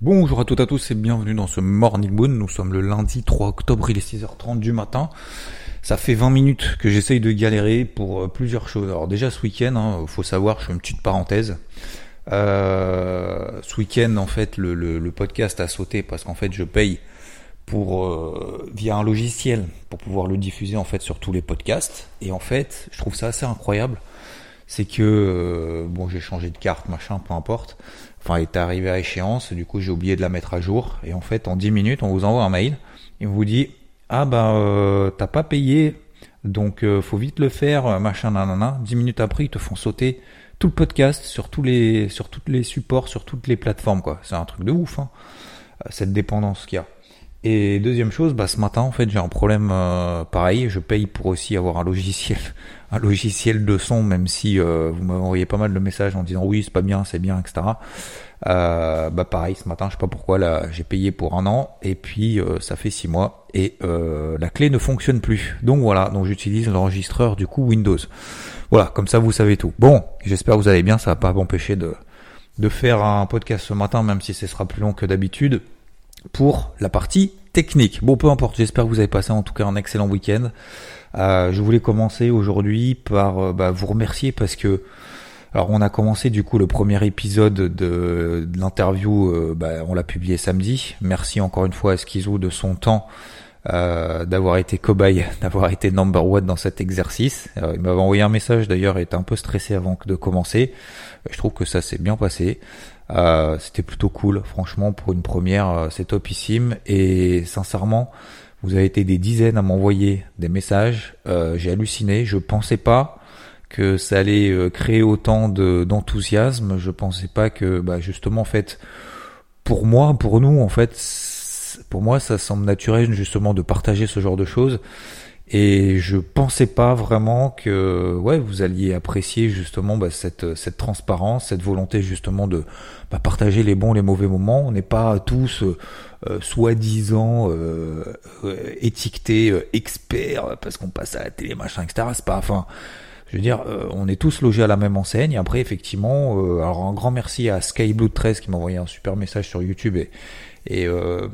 Bonjour à toutes et à tous et bienvenue dans ce Morning Moon. Nous sommes le lundi 3 octobre, il est 6h30 du matin. Ça fait 20 minutes que j'essaye de galérer pour euh, plusieurs choses. Alors déjà ce week-end, hein, faut savoir, je fais une petite parenthèse. Euh, ce week-end, en fait, le, podcast a sauté parce qu'en fait, je paye pour euh, via un logiciel pour pouvoir le diffuser en fait sur tous les podcasts. Et en fait, je trouve ça assez incroyable. C'est que euh, bon, j'ai changé de carte, machin, peu importe. Enfin, elle est arrivé à échéance. Du coup, j'ai oublié de la mettre à jour. Et en fait, en 10 minutes, on vous envoie un mail et on vous dit ah bah euh, t'as pas payé, donc euh, faut vite le faire, machin, nanana. 10 minutes après, ils te font sauter tout le podcast sur tous les sur tous les supports, sur toutes les plateformes quoi. C'est un truc de ouf, hein, cette dépendance qu'il y a. Et deuxième chose, bah ce matin en fait j'ai un problème euh, pareil. Je paye pour aussi avoir un logiciel, un logiciel de son, même si euh, vous m'avez envoyé pas mal de messages en disant oui c'est pas bien, c'est bien, etc. Euh, bah pareil ce matin, je sais pas pourquoi là j'ai payé pour un an et puis euh, ça fait six mois et la clé ne fonctionne plus. Donc voilà, donc j'utilise l'enregistreur du coup Windows. Voilà, comme ça vous savez tout. Bon, j'espère que vous allez bien, ça va pas m'empêcher de de faire un podcast ce matin, même si ce sera plus long que d'habitude pour la partie technique. Bon, peu importe, j'espère que vous avez passé en tout cas un excellent week-end. Euh, je voulais commencer aujourd'hui par euh, bah, vous remercier parce que alors on a commencé du coup le premier épisode de, l'interview, euh, bah, on l'a publié samedi. Merci encore une fois à Skizou de son temps d'avoir été cobaye, d'avoir été number one dans cet exercice. il m'avait envoyé un message d'ailleurs, il était un peu stressé avant de commencer. Je trouve que ça s'est bien passé. Euh, c'était plutôt cool, franchement, pour une première, euh, c'est topissime. Et sincèrement, vous avez été des dizaines à m'envoyer des messages. Euh, j'ai halluciné. Je pensais pas que ça allait créer autant de, d'enthousiasme. Je pensais pas que, bah, justement, en fait, pour moi, pour nous, en fait, pour moi, ça semble naturel justement de partager ce genre de choses. Et je pensais pas vraiment que ouais vous alliez apprécier justement bah, cette cette transparence, cette volonté justement de bah, partager les bons les mauvais moments. On n'est pas tous euh, euh soi-disant euh, euh, étiquetés experts parce qu'on passe à la télé machin etc. C'est pas enfin je veux dire, on est tous logés à la même enseigne. Après, effectivement, alors un grand merci à Skyblood13 qui m'a envoyé un super message sur YouTube et, et euh,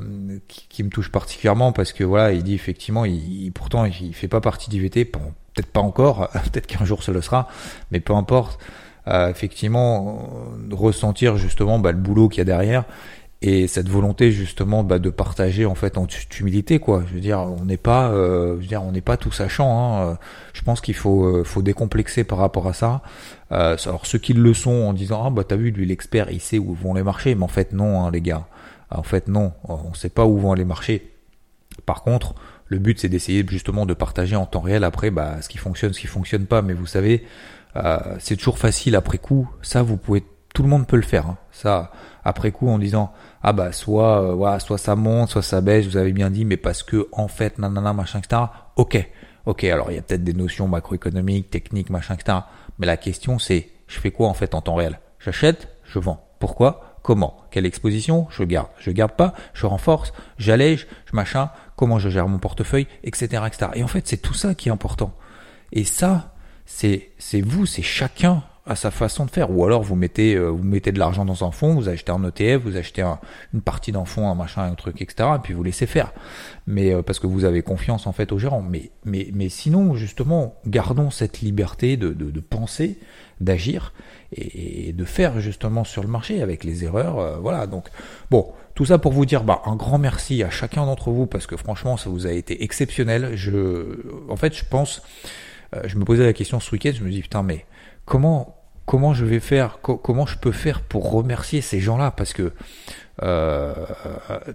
qui, me touche particulièrement parce que voilà, il dit effectivement, il, pourtant il fait pas partie d'IVT, peut-être pas encore, peut-être qu'un jour ça le sera, mais peu importe. Euh, effectivement, ressentir justement bah, le boulot qu'il y a derrière et cette volonté justement bah, de partager en fait en humilité quoi. Je veux dire, on n'est pas, euh, je veux dire, on n'est pas tout sachant. Hein. Je pense qu'il faut, euh, faut décomplexer par rapport à ça. Euh, alors ceux qui le sont en disant ah bah t'as vu lui l'expert, il sait où vont les marchés, mais en fait non hein, les gars. En fait, non, on ne sait pas où vont aller marcher. Par contre, le but c'est d'essayer justement de partager en temps réel après bah, ce qui fonctionne, ce qui fonctionne pas. Mais vous savez, euh, c'est toujours facile après coup. Ça, vous pouvez, tout le monde peut le faire. Hein. Ça, après coup, en disant ah bah soit euh, soit ça monte, soit ça baisse. Vous avez bien dit, mais parce que en fait, nanana, machin, etc. Ok, ok. Alors il y a peut-être des notions macroéconomiques, techniques, machin, etc. Mais la question c'est, je fais quoi en fait en temps réel? J'achète, je vends. Pourquoi? Comment? Quelle exposition? Je garde. Je garde pas. Je renforce. J'allège. Je machin. Comment je gère mon portefeuille, etc., etc. Et en fait, c'est tout ça qui est important. Et ça, c'est c'est vous, c'est chacun à sa façon de faire. Ou alors vous mettez euh, vous mettez de l'argent dans un fonds, vous achetez un ETF, vous achetez une partie d'un fonds, un machin, un truc, etc. Et puis vous laissez faire. Mais euh, parce que vous avez confiance en fait au gérant. Mais mais mais sinon justement, gardons cette liberté de de, de penser, d'agir et, de faire justement sur le marché avec les erreurs. Euh, voilà, donc bon, tout ça pour vous dire bah, un grand merci à chacun d'entre vous parce que franchement ça vous a été exceptionnel. Je, en fait, je pense, euh, je me posais la question ce week-end, je me dis putain mais comment comment je vais faire, comment je peux faire pour remercier ces gens-là? Parce que euh,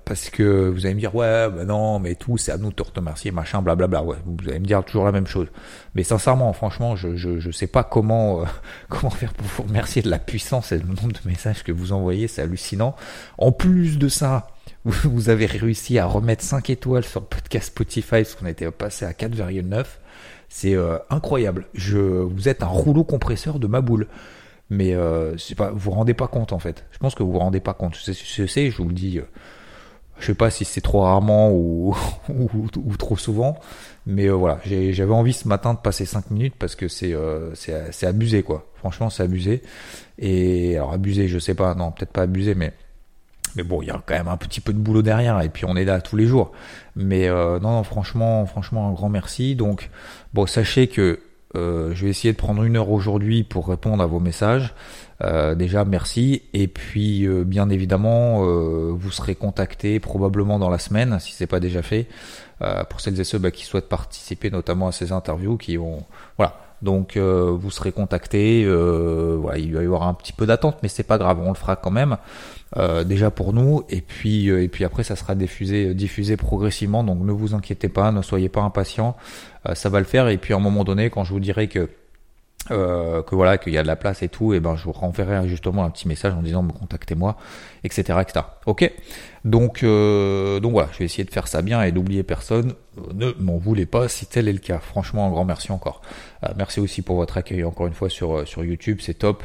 parce que vous allez me dire ouais bah non mais tout c'est à nous de te remercier machin blablabla vous allez me dire toujours la même chose. Mais sincèrement franchement je je, je sais pas comment euh, comment faire pour vous remercier de la puissance et le nombre de messages que vous envoyez c'est hallucinant. En plus de ça vous avez réussi à remettre 5 étoiles sur le podcast Spotify parce qu'on était passé à 4,9 c'est euh, incroyable. Je, vous êtes un rouleau compresseur de ma boule. Mais euh, pas, vous vous rendez pas compte en fait. Je pense que vous vous rendez pas compte. Je sais, je, vous le dis. Euh, je sais pas si c'est trop rarement ou, ou, trop souvent, mais euh, voilà, j'avais envie ce matin de passer 5 minutes parce que c'est c'est abusé quoi. Franchement, c'est abusé. Et alors abusé, je sais pas, non, peut-être pas abusé, mais mais bon, il y a quand même un petit peu de boulot derrière et puis on est là tous les jours. Mais euh, non, non, franchement, franchement, un grand merci. Donc, bon, sachez que euh, je vais essayer de prendre une heure aujourd'hui pour répondre à vos messages. Euh, déjà, merci. Et puis, euh, bien évidemment, euh, vous serez contacté probablement dans la semaine, si c'est pas déjà fait, pour celles et ceux bah, qui souhaitent participer notamment à ces interviews, qui ont, voilà, donc vous serez contacté. voilà, il va y avoir un petit peu d'attente, mais c'est pas grave, on le fera quand même. Euh, déjà pour nous et puis euh, et puis après ça sera diffusé diffusé progressivement donc ne vous inquiétez pas ne soyez pas impatients euh, ça va le faire et puis à un moment donné quand je vous dirai que que voilà qu'il y a de la place et tout et ben je vous renverrai justement un petit message en disant me contactez-moi etc etc ok? Donc donc voilà je vais essayer de faire ça bien et d'oublier personne. Ne m'en voulez pas si tel est le cas. Franchement un grand merci encore. Merci aussi pour votre accueil encore une fois sur sur YouTube c'est top.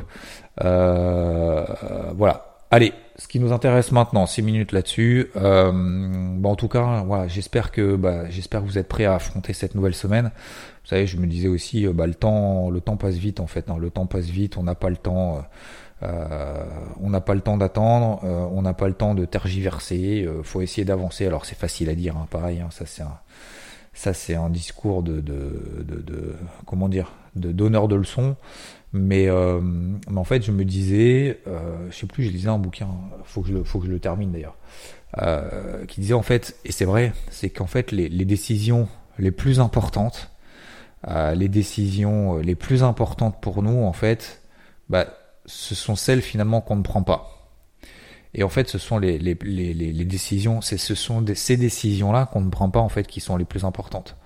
Voilà. Allez, ce qui nous intéresse maintenant, 6 minutes là-dessus. Euh, bon, en tout cas, voilà, j'espère que bah, j'espère que vous êtes prêts à affronter cette nouvelle semaine. Vous savez, je me disais aussi, euh, bah, le temps, le temps passe vite en fait. Hein, le temps passe vite, on n'a pas le temps. Euh, on n'a pas le temps d'attendre, euh, on n'a pas le temps de tergiverser. Euh, faut essayer d'avancer. Alors c'est facile à dire, hein, pareil. Hein, ça c'est un, ça c'est un discours de, de, de, de comment dire, de donneur de leçons. Mais, euh, mais, en fait, je me disais, euh, je sais plus, je lisais un bouquin, faut que je faut que je le termine d'ailleurs, euh, qui disait en fait, et c'est vrai, c'est qu'en fait les, les, décisions les plus importantes, euh, les décisions les plus importantes pour nous, en fait, bah, ce sont celles finalement qu'on ne prend pas. Et en fait, ce sont les, les, les, les décisions, ce sont des, ces décisions-là qu'on ne prend pas en fait qui sont les plus importantes.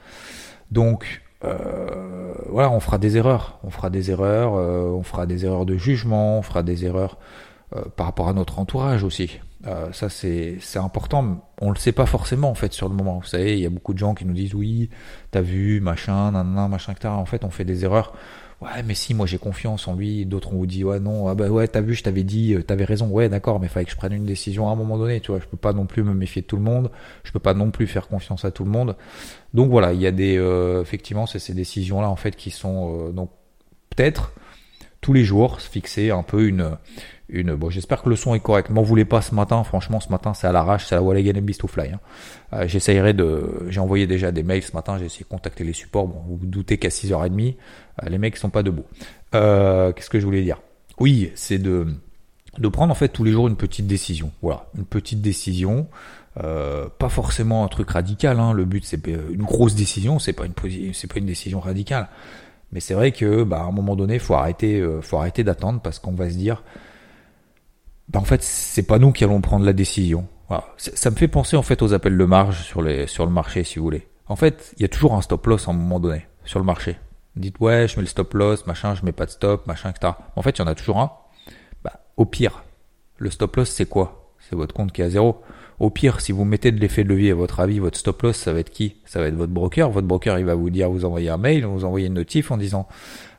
Donc, euh, voilà, on fera des erreurs, on fera des erreurs, euh, on fera des erreurs de jugement, on fera des erreurs euh, par rapport à notre entourage aussi. Euh, ça c'est important. On le sait pas forcément en fait sur le moment. Vous savez, il y a beaucoup de gens qui nous disent oui, t'as vu, machin, nan, machin, etc. En fait, on fait des erreurs ouais mais si moi j'ai confiance en lui. D'autres on vous dit ouais non. Ah bah ouais t'as vu je t'avais dit euh, t'avais raison. Ouais d'accord mais fallait que je prenne une décision à un moment donné tu vois. Je peux pas non plus me méfier de tout le monde. Je peux pas non plus faire confiance à tout le monde. Donc voilà il y a des euh, effectivement c'est ces décisions là en fait qui sont euh, donc peut-être tous les jours se fixer un peu une une. Bon, j'espère que le son est correct. M'en voulez pas ce matin. Franchement, ce matin, c'est à l'arrache, c'est la Wall Again Beast to Fly. Hein. Euh, J'essayerai de. J'ai envoyé déjà des mails ce matin. J'ai essayé de contacter les supports. Bon, vous, vous doutez qu'à 6h30, euh, les mecs sont pas debout. Euh, Qu'est-ce que je voulais dire? Oui, c'est de de prendre en fait tous les jours une petite décision. Voilà, une petite décision. Euh, pas forcément un truc radical. Hein. Le but c'est une grosse décision. C'est pas une c'est pas une décision radicale. Mais c'est vrai que bah, à un moment donné, faut arrêter, euh, faut arrêter d'attendre parce qu'on va se dire, bah en fait c'est pas nous qui allons prendre la décision. Ça me fait penser en fait aux appels de marge sur les sur le marché si vous voulez. En fait, il y a toujours un stop loss à un moment donné sur le marché. dites ouais, je mets le stop loss, machin, je mets pas de stop, machin, etc. En fait, il y en a toujours un. Bah, au pire, le stop loss c'est quoi? C'est votre compte qui est à zéro. Au pire, si vous mettez de l'effet de levier à votre avis, votre stop loss, ça va être qui Ça va être votre broker. Votre broker, il va vous dire, vous envoyer un mail, vous envoyer une notif en disant,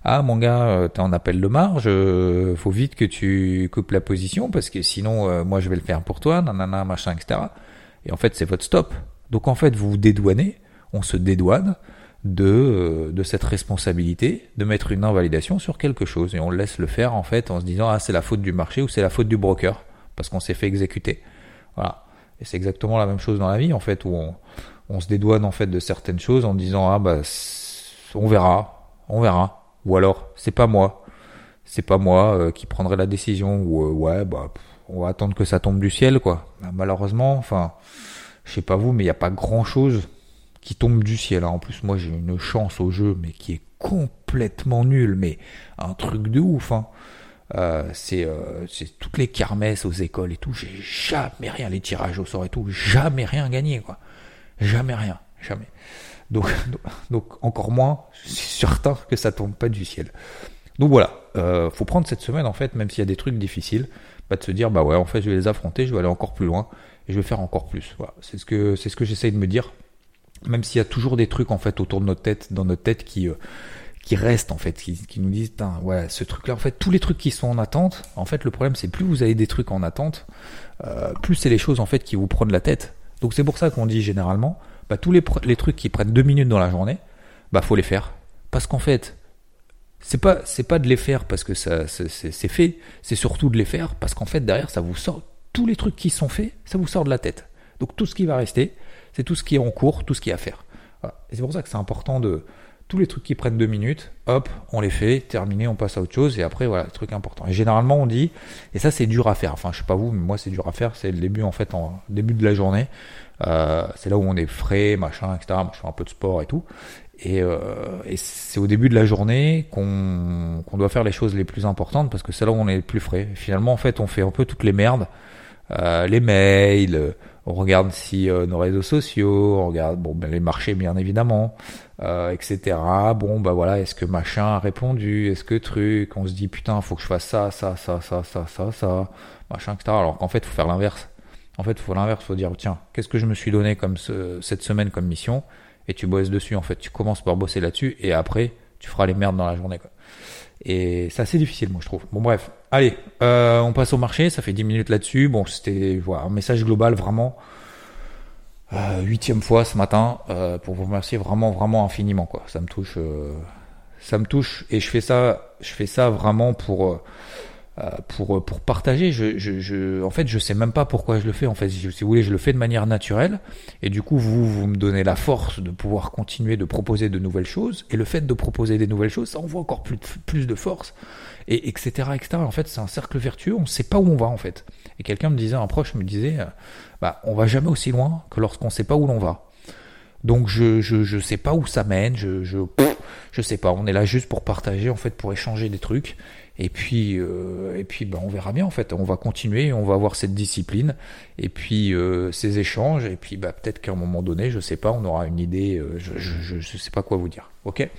ah mon gars, euh, t'es en appel de marge, euh, faut vite que tu coupes la position parce que sinon euh, moi je vais le faire pour toi, nanana, machin, etc. Et en fait c'est votre stop. Donc en fait vous vous dédouanez, on se dédouane de, de cette responsabilité de mettre une invalidation sur quelque chose et on laisse le faire en fait en se disant ah c'est la faute du marché ou c'est la faute du broker parce qu'on s'est fait exécuter. Voilà. Et c'est exactement la même chose dans la vie en fait où on, se dédouane en fait de certaines choses en disant ah bah on verra, on verra. Ou alors, c'est pas moi. C'est pas moi euh, qui prendrai la décision. Ou euh, ouais, bah, on va attendre que ça tombe du ciel, quoi. Bah, malheureusement, enfin, je sais pas vous, mais il n'y a pas grand chose qui tombe du ciel. Hein. En plus, moi, j'ai une chance au jeu, mais qui est complètement nul, mais un truc de ouf. Hein. Euh, c'est euh, toutes les kermesses aux écoles et tout. J'ai jamais rien, les tirages au sort et tout, jamais rien gagné quoi. Jamais rien, jamais. Donc, donc encore moins, je suis certain que ça tombe pas du ciel. Donc voilà, euh, faut prendre cette semaine en fait, même s'il y a des trucs difficiles, pas de se dire bah ouais en fait je vais les affronter, je vais aller encore plus loin et je vais faire encore plus. Voilà, c'est ce que c'est ce que j'essaye de me dire, même s'il y a toujours des trucs en fait autour de notre tête, dans notre tête qui euh, qui restent en fait, qui, nous disent ouais ce truc là en fait tous les trucs qui sont en attente, en fait le problème c'est plus vous avez des trucs en attente, euh, plus c'est les choses en fait qui vous prennent la tête. Donc c'est pour ça qu'on dit généralement bah tous les, trucs qui prennent deux minutes dans la journée, bah faut les faire parce qu'en fait c'est pas c'est pas de les faire parce que ça c'est fait, c'est surtout de les faire parce qu'en fait derrière ça vous sort tous les trucs qui sont faits, ça vous sort de la tête. Donc tout ce qui va rester, c'est tout ce qui est en cours, tout ce qui est à faire. C'est pour ça que c'est important de tous les trucs qui prennent deux minutes, hop, on les fait, terminé, on passe à autre chose, et après voilà, truc important. Et généralement on dit, et ça c'est dur à faire, enfin je sais pas vous, mais moi c'est dur à faire, c'est le début en fait, en début de la journée, euh, c'est là où on est frais, machin, etc. Je fais un peu de sport et tout, et, euh, c'est au début de la journée qu'on doit faire les choses les plus importantes parce que c'est là où on est le plus frais. finalement, en fait, on fait un peu toutes les merdes, euh, les mails, on regarde si euh, nos réseaux sociaux, on regarde bon ben, les marchés bien évidemment, euh, etc. Bon bah voilà, est-ce que machin a répondu, est-ce que truc, on se dit putain faut que je fasse ça, ça, ça, ça, ça, ça, ça, machin, etc. Alors qu'en fait faut faire l'inverse. En fait faut l'inverse, faut dire tiens qu'est-ce que je me suis donné comme ce, cette semaine comme mission? Et tu bosses dessus en fait. Tu commences par bosser là-dessus et après tu feras les merdes dans la journée quoi. Et c'est assez difficile moi je trouve. Bon bref, allez, euh, on passe au marché, ça fait 10 minutes là-dessus. Bon c'était voilà, un message global vraiment. Euh, huitième fois ce matin euh, pour vous remercier vraiment vraiment infiniment quoi. Ça me touche, ça me touche et je fais ça, je fais ça vraiment pour pour pour partager. Je, je, je, en fait, je sais même pas pourquoi je le fais. En fait, si vous voulez, je le fais de manière naturelle. Et du coup, vous vous me donnez la force de pouvoir continuer de proposer de nouvelles choses. Et le fait de proposer des nouvelles choses, ça envoie encore plus de, plus de force. Et etc etc. En fait, c'est un cercle vertueux. On ne sait pas où on va en fait. Et quelqu'un me disait, un proche me disait, euh, bah, on va jamais aussi loin que lorsqu'on sait pas où l'on va. Donc je, je je sais pas où ça mène, je je je sais pas. On est là juste pour partager en fait, pour échanger des trucs. Et puis, euh, et puis ben, on verra bien en fait. On va continuer, on va avoir cette discipline, et puis euh, ces échanges, et puis bah, peut-être qu'à un moment donné, je sais pas, on aura une idée. Euh, je, je, sais pas quoi vous dire. Ok?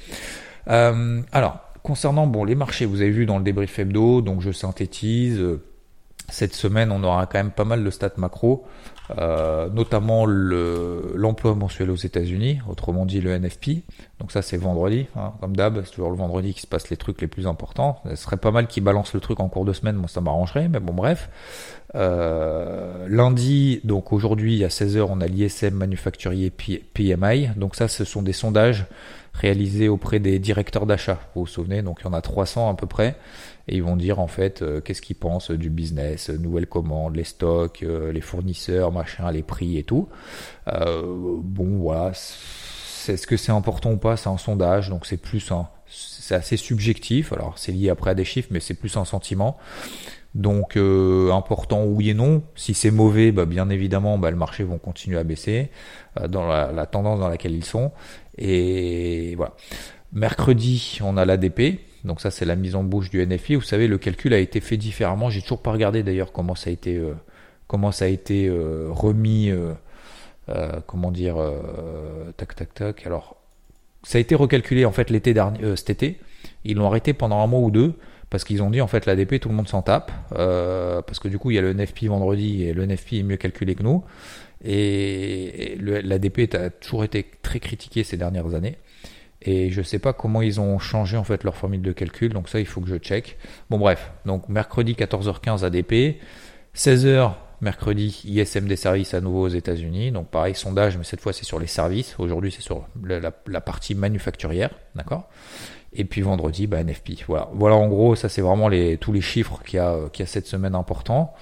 Euh, alors concernant bon les marchés, vous avez vu dans le débrief hebdo, donc je synthétise. Cette semaine, on aura quand même pas mal de stats macro, euh, notamment l'emploi mensuel aux États-Unis, autrement dit le NFP. Donc ça, c'est vendredi, hein, comme d'hab, c'est toujours le vendredi qui se passe les trucs les plus importants. Ce serait pas mal qu'ils balancent le truc en cours de semaine, moi ça m'arrangerait, mais bon bref. Euh, lundi, donc aujourd'hui à 16h, on a l'ISM manufacturier PMI. Donc ça, ce sont des sondages réalisés auprès des directeurs d'achat. Vous vous souvenez, donc il y en a 300 à peu près et ils vont dire en fait euh, qu'est-ce qu'ils pensent du business, nouvelles commandes, les stocks, euh, les fournisseurs, machin, les prix et tout. Euh, bon voilà, est-ce que c'est important ou pas? C'est un sondage, donc c'est plus un, c'est assez subjectif. Alors c'est lié après à des chiffres, mais c'est plus un sentiment. Donc important oui et non. Si c'est mauvais, bah, bien évidemment, bah, le marché vont continuer à baisser dans la, tendance dans laquelle ils sont. Et voilà. Mercredi, on a l'ADP, donc ça, c'est la mise en bouche du NFI. Vous savez, le calcul a été fait différemment. J'ai toujours pas regardé d'ailleurs comment ça a été, euh, comment ça a été euh, remis, euh, comment dire, tac tac tac. Alors, ça a été recalculé en fait l'été dernier, cet été. Ils l'ont arrêté pendant un mois ou deux parce qu'ils ont dit en fait l'ADP tout le monde s'en tape parce que du coup il y a le NFP vendredi et le NFP est mieux calculé que nous et l'ADP a toujours été très critiqué ces dernières années. Et je sais pas comment ils ont changé en fait leur formule de calcul, donc ça il faut que je check. Bon bref, donc mercredi 14h15 ADP, 16h mercredi ISM des services à nouveau aux États-Unis, donc pareil sondage, mais cette fois c'est sur les services. Aujourd'hui c'est sur la, la, partie manufacturière, d'accord? Et puis vendredi, bah, NFP. Voilà, en gros ça c'est vraiment tous les chiffres qu'il y a a cette semaine importants.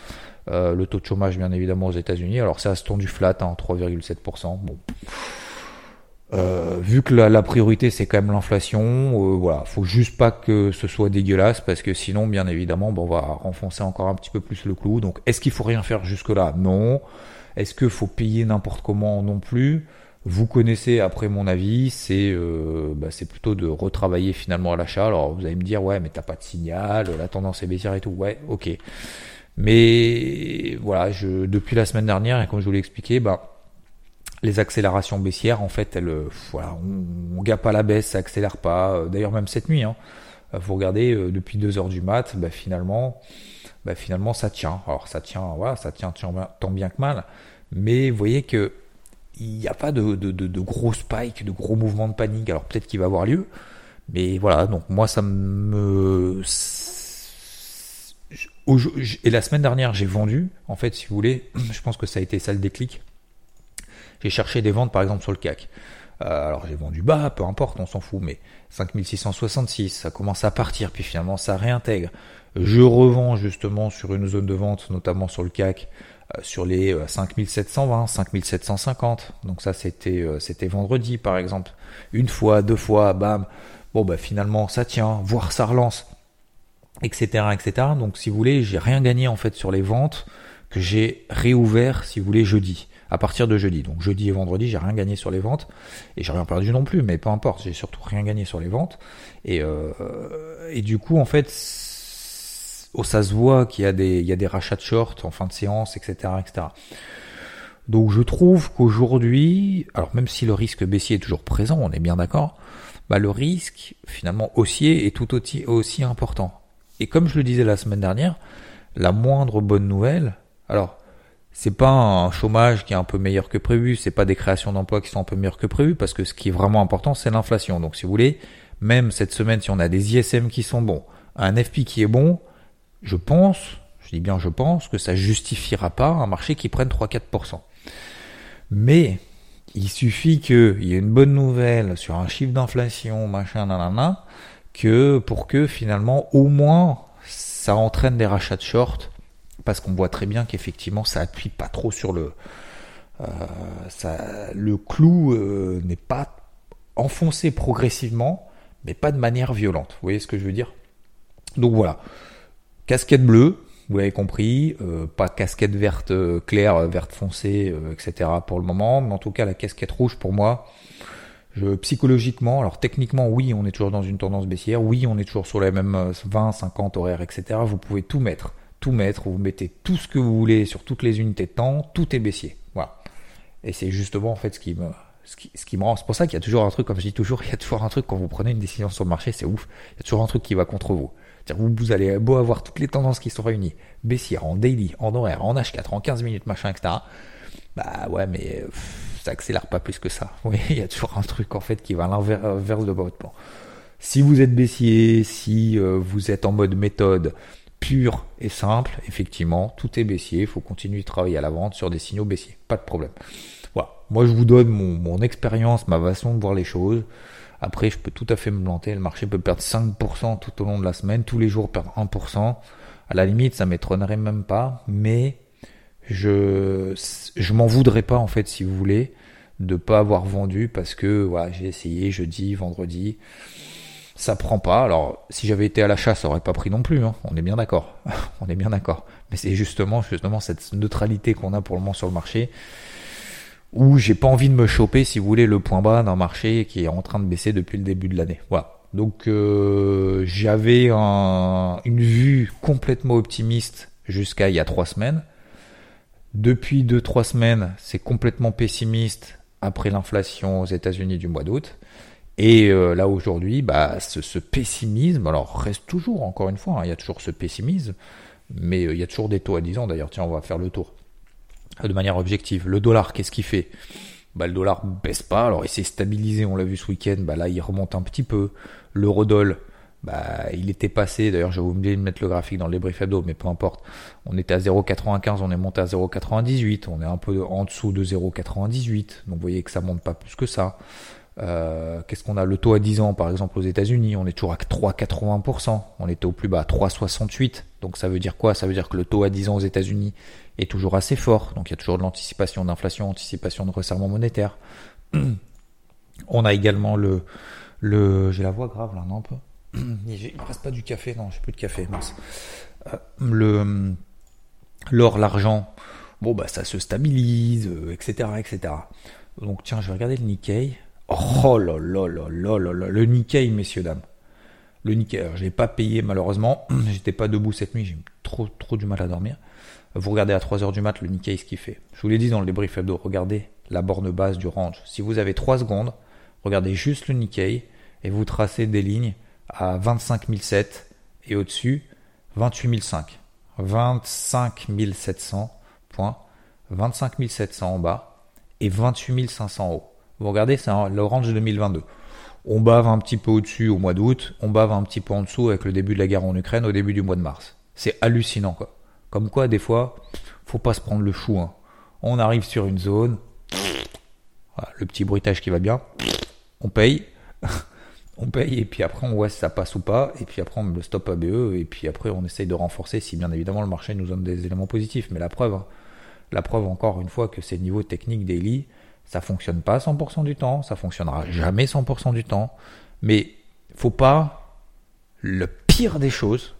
Euh, le taux de chômage bien évidemment aux États-Unis. Alors ça se tourne du flat, hein, 3,7%. Bon. Euh, vu que la, priorité c'est quand même l'inflation, euh, voilà, faut juste pas que ce soit dégueulasse parce que sinon, bien évidemment, on va renfoncer encore un petit peu plus le clou. Donc, est-ce qu'il faut rien faire jusque là Non. Est-ce qu'il faut payer n'importe comment Non plus? Vous connaissez après mon avis, c'est euh, bah, plutôt de retravailler finalement à l'achat. Alors vous allez me dire ouais mais t'as pas de signal, la tendance est baissière et tout. Ouais ok. Mais voilà, je, depuis la semaine dernière et comme je vous l'ai expliqué, bah les accélérations baissières en fait elles voilà on, on pas la baisse, ça accélère pas. D'ailleurs même cette nuit, hein, vous regardez depuis 2 heures du mat, bah, finalement bah, finalement ça tient. Alors ça tient voilà ça tient tant bien que mal. Mais vous voyez que il n'y a pas de, gros spikes, de gros mouvements de panique. Alors peut-être qu'il va avoir lieu, mais voilà. Donc moi, ça me et la semaine dernière, j'ai vendu. En fait, si vous voulez, je pense que ça a été ça le déclic. J'ai cherché des ventes, par exemple, sur le CAC. Euh, alors j'ai vendu bas, peu importe, on s'en fout, mais 5666, ça commence à partir, puis finalement ça réintègre. Je revends justement sur une zone de vente, notamment sur le CAC, sur les 5720, euh, 5750. Donc ça c'était euh, c'était vendredi par exemple. Une fois, deux fois, bam. Bon bah finalement ça tient, voire ça relance, etc. etc. Donc si vous voulez, j'ai rien gagné en fait sur les ventes que j'ai réouvert si vous voulez jeudi. À partir de jeudi. Donc jeudi et vendredi, j'ai rien gagné sur les ventes. Et j'ai rien perdu non plus, mais peu importe, j'ai surtout rien gagné sur les ventes. Et, et du coup, en fait, oh, ça se voit qu'il y a des, il y a des rachats de short en fin de séance, etc., etc. Donc je trouve qu'aujourd'hui, alors même si le risque baissier est toujours présent, on est bien d'accord, bah le risque finalement haussier est tout aussi, aussi important. Et comme je le disais la semaine dernière, la moindre bonne nouvelle, alors c'est pas un chômage qui est un peu meilleur que prévu, c'est pas des créations d'emplois qui sont un peu meilleures que prévu, parce que ce qui est vraiment important, c'est l'inflation. Donc si vous voulez, même cette semaine, si on a des ISM qui sont bons, un FP qui est bon, je pense, je dis bien je pense, que ça justifiera pas un marché qui prenne 3-4%. Mais il suffit qu'il y ait une bonne nouvelle sur un chiffre d'inflation, machin, nanana, que pour que finalement au moins ça entraîne des rachats de short, parce qu'on voit très bien qu'effectivement ça appuie pas trop sur le euh, ça, le clou euh, n'est pas enfoncé progressivement, mais pas de manière violente. Vous voyez ce que je veux dire? Donc voilà. Casquette bleue, vous l'avez compris, euh, pas casquette verte euh, claire, euh, verte foncée, etc. pour le moment, mais en tout cas la casquette rouge pour moi, je, psychologiquement, alors techniquement oui, on est toujours dans une tendance baissière, oui, on est toujours sur les mêmes 20, 50 horaires, etc. Vous pouvez tout mettre, tout mettre, vous mettez tout ce que vous voulez sur toutes les unités de temps, tout est baissier. Voilà. Et c'est justement en fait ce qui me, ce qui, ce qui me rend, c'est pour ça qu'il y a toujours un truc, comme je dis toujours, il y a toujours un truc quand vous prenez une décision sur le marché, c'est ouf. Il y a toujours un truc qui va contre vous. Vous, vous allez beau avoir toutes les tendances qui sont réunies, baissière, en daily, en horaire, en H4, en 15 minutes, machin, etc. Bah ouais, mais ça accélère pas plus que ça. Oui, il y a toujours un truc en fait qui va à l'inverse de votre plan. Si vous êtes baissier, si euh, vous êtes en mode méthode pure et simple, effectivement, tout est baissier. Il faut continuer de travailler à la vente sur des signaux baissiers. Pas de problème. Voilà. Moi, je vous donne mon, mon expérience, ma façon de voir les choses. Après, je peux tout à fait me planter. Le marché peut perdre 5% tout au long de la semaine, tous les jours perdre 1%. À la limite, ça m'étonnerait même pas, mais je je m'en voudrais pas en fait, si vous voulez, de pas avoir vendu parce que voilà, j'ai essayé jeudi, vendredi, ça prend pas. Alors, si j'avais été à l'achat, ça aurait pas pris non plus. Hein. On est bien d'accord. On est bien d'accord. Mais c'est justement justement cette neutralité qu'on a pour le moment sur le marché où j'ai pas envie de me choper, si vous voulez, le point bas d'un marché qui est en train de baisser depuis le début de l'année. Voilà. Donc euh, j'avais un, une vue complètement optimiste jusqu'à il y a trois semaines. Depuis deux trois semaines, c'est complètement pessimiste après l'inflation aux États-Unis du mois d'août. Et euh, là aujourd'hui, bah, ce, ce, pessimisme, alors reste toujours, encore une fois, hein, il y a toujours ce pessimisme, mais euh, il y a toujours des taux à 10 ans d'ailleurs. Tiens, on va faire le tour de manière objective. Le dollar, qu'est-ce qu'il fait? Bah, le dollar baisse pas, alors il s'est stabilisé, on l'a vu ce week-end, bah là il remonte un petit peu. L'eurodoll, bah il était passé, d'ailleurs j'ai oublié de mettre le graphique dans les briefs hebdo, mais peu importe. On était à 0,95, on est monté à 0,98, on est un peu en dessous de 0,98, donc vous voyez que ça monte pas plus que ça. Euh, qu'est-ce qu'on a Le taux à 10 ans, par exemple, aux États-Unis, on est toujours à 3,80%. On était au plus bas à 3,68. Donc ça veut dire quoi? Ça veut dire que le taux à 10 ans aux États-Unis est toujours assez fort. Donc il y a toujours de l'anticipation d'inflation, anticipation de resserrement monétaire. On a également le, le, j'ai la voix grave là, non un. Il ne reste pas du café, non, j'ai plus de café, mince. Euh, le, l'or, l'argent, bon bah ça se stabilise, etc., euh, etc. Donc tiens, je vais regarder le Nikkei. Oh là là là là là là, le Nikkei, messieurs dames. Le Nikkei, je l'ai pas payé malheureusement, j'étais pas debout cette nuit, j'ai trop trop du mal à dormir. Vous regardez à 3h du mat le Nikkei ce qu'il fait. Je vous l'ai dit dans le débrief hebdo, regardez la borne basse du range. Si vous avez 3 secondes, regardez juste le Nikkei et vous tracez des lignes à 25 007 et au-dessus 28 005. 25 700 points, 25 700 en bas et 28 500 en haut. Vous regardez, c'est l'orange 2022. On bave un petit peu au-dessus au mois d'août, on bave un petit peu en dessous avec le début de la guerre en Ukraine au début du mois de mars. C'est hallucinant quoi. Comme quoi, des fois, faut pas se prendre le chou. Hein. On arrive sur une zone, le petit bruitage qui va bien, on paye, on paye et puis après on voit si ça passe ou pas et puis après on le stop ABE et puis après on essaye de renforcer si bien évidemment le marché nous donne des éléments positifs. Mais la preuve, hein, la preuve encore une fois que ces niveaux techniques daily, ça fonctionne pas 100% du temps, ça fonctionnera jamais 100% du temps, mais faut pas le pire des choses,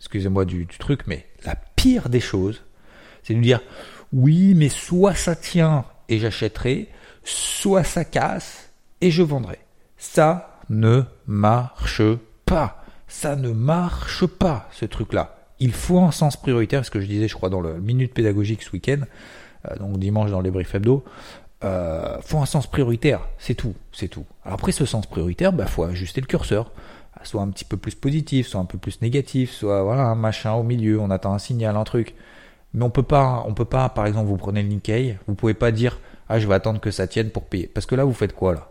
excusez-moi du, truc, mais la pire des choses, c'est de dire oui, mais soit ça tient et j'achèterai, soit ça casse et je vendrai. Ça ne marche pas. Ça ne marche pas, ce truc-là. Il faut un sens prioritaire, ce que je disais, je crois, dans le minute pédagogique ce week-end, euh, donc dimanche dans les briefs hebdo, euh, faut un sens prioritaire, c'est tout, c'est tout. Après ce sens prioritaire, bah faut ajuster le curseur, soit un petit peu plus positif, soit un peu plus négatif, soit voilà un machin au milieu, on attend un signal, un truc. Mais on peut pas, on peut pas, par exemple, vous prenez le Nikkei, vous pouvez pas dire ah je vais attendre que ça tienne pour payer, parce que là vous faites quoi là?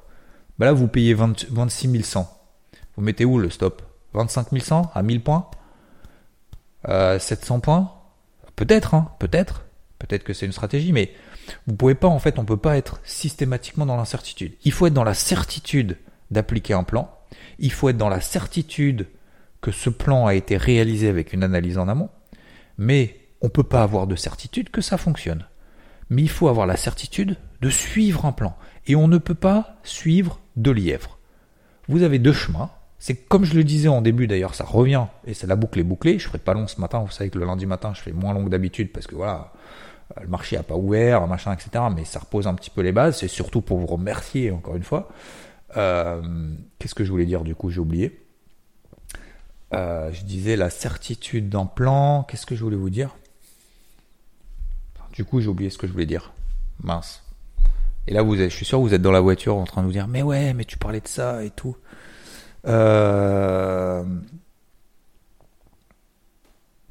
Bah là vous payez 26 100. Vous mettez où le stop? 25 100 à 1000 points, euh, 700 points, peut-être, hein, peut-être, peut-être que c'est une stratégie, mais vous pouvez pas, en fait, on peut pas être systématiquement dans l'incertitude. Il faut être dans la certitude d'appliquer un plan. Il faut être dans la certitude que ce plan a été réalisé avec une analyse en amont. Mais on peut pas avoir de certitude que ça fonctionne. Mais il faut avoir la certitude de suivre un plan. Et on ne peut pas suivre de lièvre. Vous avez deux chemins. C'est comme je le disais en début d'ailleurs, ça revient et c'est la boucle est bouclée. Je ferai pas long ce matin. Vous savez que le lundi matin, je fais moins long que d'habitude parce que voilà, le marché n'a pas ouvert, machin, etc. Mais ça repose un petit peu les bases. C'est surtout pour vous remercier encore une fois. Euh, qu'est-ce que je voulais dire du coup J'ai oublié. Euh, je disais la certitude d'un plan. Qu'est-ce que je voulais vous dire? Du coup, j'ai oublié ce que je voulais dire. Mince. Et là, vous êtes, je suis sûr, vous êtes dans la voiture en train de vous dire, mais ouais, mais tu parlais de ça et tout. Euh,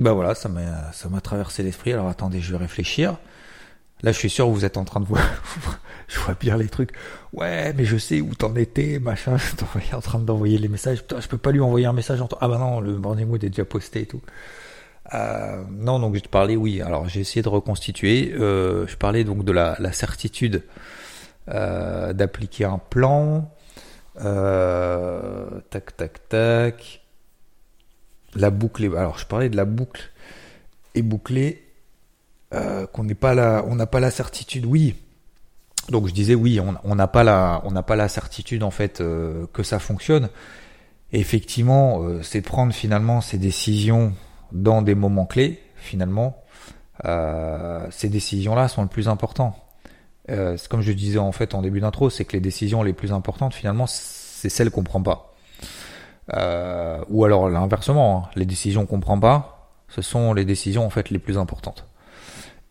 bah voilà, ça m'a ça m'a traversé l'esprit. Alors attendez, je vais réfléchir. Là, je suis sûr que vous êtes en train de voir. je vois bien les trucs. Ouais, mais je sais où t'en étais, machin. Je en train d'envoyer les messages. Putain, je peux pas lui envoyer un message en Ah bah non, le morning mood est déjà posté et tout. Euh, non, donc je te parlais, oui. Alors j'ai essayé de reconstituer. Euh, je parlais donc de la, la certitude euh, d'appliquer un plan. Euh, tac, tac, tac la boucle est, alors je parlais de la boucle est bouclée, euh, qu'on n'est pas là, on n'a pas la certitude, oui. Donc je disais oui, on n'a pas la, on n'a pas la certitude en fait euh, que ça fonctionne. Effectivement, euh, c'est prendre finalement ces décisions dans des moments clés. Finalement, ces décisions-là sont le plus important. comme je disais en fait en début d'intro, c'est que les décisions les plus importantes finalement, c'est celles qu'on prend pas. Euh, ou alors l'inversement, hein. les décisions qu'on prend pas, ce sont les décisions en fait les plus importantes.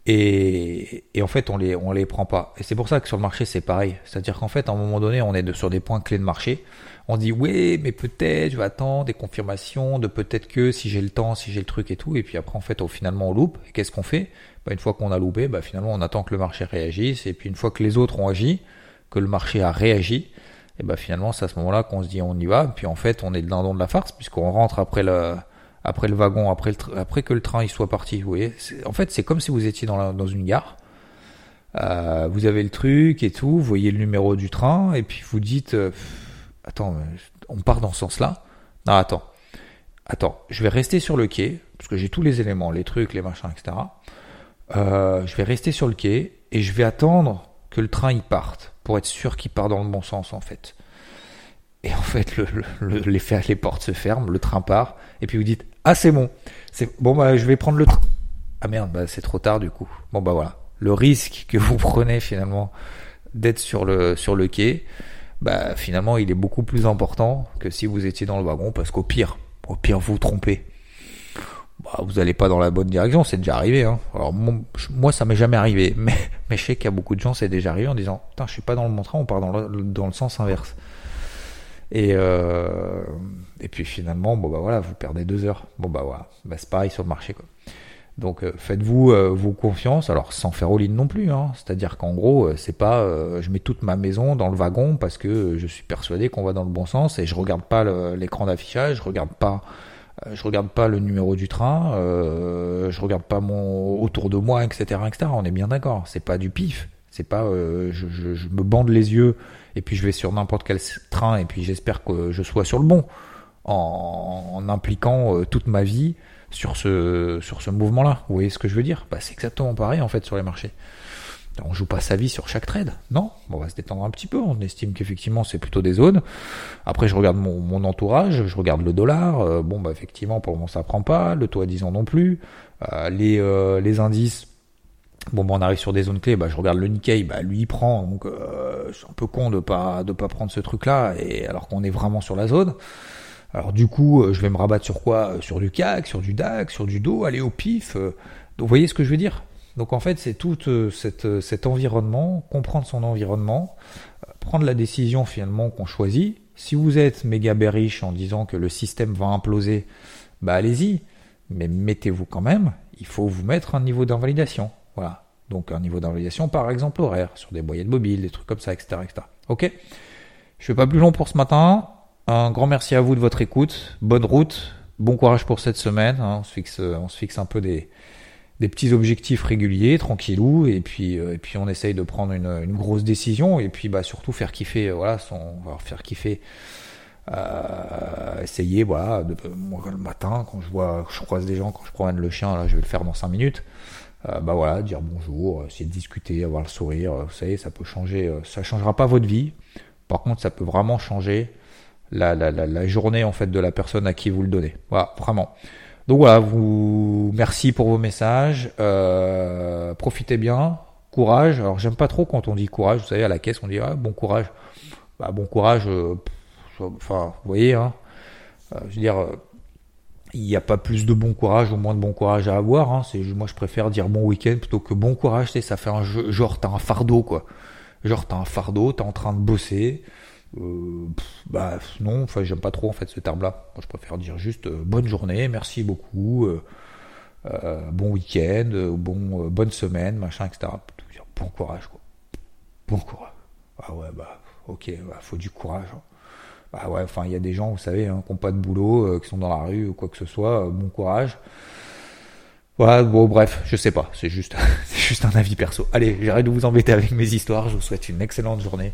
Et, et en fait, on les on les prend pas. Et c'est pour ça que sur le marché c'est pareil. C'est-à-dire qu'en fait, à un moment donné, on est sur des points clés de marché. On dit oui, mais peut-être, je vais attendre des confirmations de peut-être que si j'ai le temps, si j'ai le truc et tout. Et puis après, en fait, on, finalement, on loupe. Et qu'est-ce qu'on fait? Bah, Une fois qu'on a loupé, bah, finalement, on attend que le marché réagisse. Et puis une fois que les autres ont agi, que le marché a réagi, et ben finalement c'est à ce moment-là qu'on se dit on y va, puis en fait on est le de la farce puisqu'on rentre après le après le wagon, après le après que le train il soit parti. Vous voyez, en fait c'est comme si vous étiez dans, la, dans une gare. Euh, vous avez le truc et tout, vous voyez le numéro du train et puis vous dites euh, attends, on part dans ce sens-là. Non attends, attends, je vais rester sur le quai parce que j'ai tous les éléments, les trucs, les machins, etc. Euh, je vais rester sur le quai et je vais attendre que le train y parte pour être sûr qu'il part dans le bon sens en fait. Et en fait, le, le, les, portes se ferment, le train part, et puis vous dites ah c'est bon, bon bah je vais prendre le train. Ah merde, bah c'est trop tard du coup. Bon bah voilà, le risque que vous prenez finalement d'être sur le sur le quai, bah finalement il est beaucoup plus important que si vous étiez dans le wagon parce qu'au pire, au pire vous trompez. Bah, vous n'allez pas dans la bonne direction, c'est déjà arrivé. Hein. Alors moi ça m'est jamais arrivé, mais, je sais qu'il y a beaucoup de gens c'est déjà arrivé en disant putain je suis pas dans le bon on part dans le, sens inverse. Et euh, et puis finalement bon bah voilà vous perdez deux heures. Bon bah voilà, bah, c'est pareil sur le marché quoi. Donc euh, faites-vous euh, vos confiances, alors sans faire all-in non plus, hein. c'est-à-dire qu'en gros euh, c'est pas je mets toute ma maison dans le wagon parce que je suis persuadé qu'on va dans le bon sens et je regarde pas l'écran d'affichage, je regarde pas je regarde pas le numéro du train, euh, je regarde pas mon autour de moi, etc., etc. On est bien d'accord, c'est pas du pif, c'est pas je, je, me bande les yeux et puis je vais sur n'importe quel train et puis j'espère que je sois sur le bon en, en impliquant toute ma vie sur ce, sur ce mouvement-là. Vous voyez ce que je veux dire? Bah, C'est exactement pareil en fait sur les marchés. On joue pas sa vie sur chaque trade, non On va se détendre un petit peu, on estime qu'effectivement c'est plutôt des zones. Après je regarde mon, entourage, je regarde le dollar, euh, bon bah effectivement pour le moment ça prend pas, le taux à 10 ans non plus, euh, les, euh, les indices, bon bah on arrive sur des zones clés, bah je regarde le Nikkei, bah lui il prend, donc c'est un peu con de pas de pas prendre ce truc là, et alors qu'on est vraiment sur la zone. Alors du coup, je vais me rabattre sur quoi? Sur du CAC, sur du DAX, sur du DO, aller au pif. Donc vous voyez ce que je veux dire? Donc en fait, c'est tout euh, cette, cet environnement, comprendre son environnement, prendre la décision finalement qu'on choisit. Si vous êtes méga bearish en disant que le système va imploser, bah allez-y, mais mettez-vous quand même, il faut vous mettre un niveau d'invalidation. Voilà. Donc un niveau d'invalidation par exemple horaire, sur des moyennes mobiles, des trucs comme ça, etc. etc. Ok? Je fais pas plus long pour ce matin. Un grand merci à vous de votre écoute. Bonne route. Bon courage pour cette semaine. Hein. On, se fixe, on se fixe un peu des, des petits objectifs réguliers, tranquillou, et puis euh, et puis on essaye de prendre une, une, grosse décision, et puis bah surtout faire kiffer, euh, voilà, son, faire kiffer, euh, essayer, voilà, de, moi le matin quand je vois, je croise des gens, quand je promène le chien, là, je vais le faire dans 5 minutes, euh, bah voilà, dire bonjour, essayer de discuter, avoir le sourire, vous savez, ça peut changer, ça changera pas votre vie, par contre ça peut vraiment changer la, la, la, la, journée en fait de la personne à qui vous le donnez. Voilà, vraiment. Donc voilà, vous merci pour vos messages. Euh, profitez bien, courage. Alors j'aime pas trop quand on dit courage. Vous savez à la caisse on dit ah, bon courage. Bah, bon courage. Euh, enfin, vous voyez, hein. Euh, je veux dire, euh, il n'y a pas plus de bon courage ou moins de bon courage à avoir. Hein. C'est moi je préfère dire bon week-end plutôt que bon courage. Tu sais, ça fait un jeu, genre t'as un fardeau quoi. Genre t'as un fardeau, t'es en train de bosser euh, bah non, enfin j'aime pas trop en fait ce terme-là. Moi je préfère dire juste euh, bonne journée, merci beaucoup, euh, bon week-end, bon bonne semaine, machin, etc. Bon courage quoi. Bon courage. Ah ouais bah ok, bah, faut du courage. Hein. Bah ouais, enfin il y a des gens, vous savez, hein, qui n'ont pas de boulot, qui sont dans la rue ou quoi que ce soit. bon courage. Voilà, bon bref, je sais pas, c'est juste, c'est juste un avis perso. Allez, j'arrête de vous embêter avec mes histoires. Je vous souhaite une excellente journée.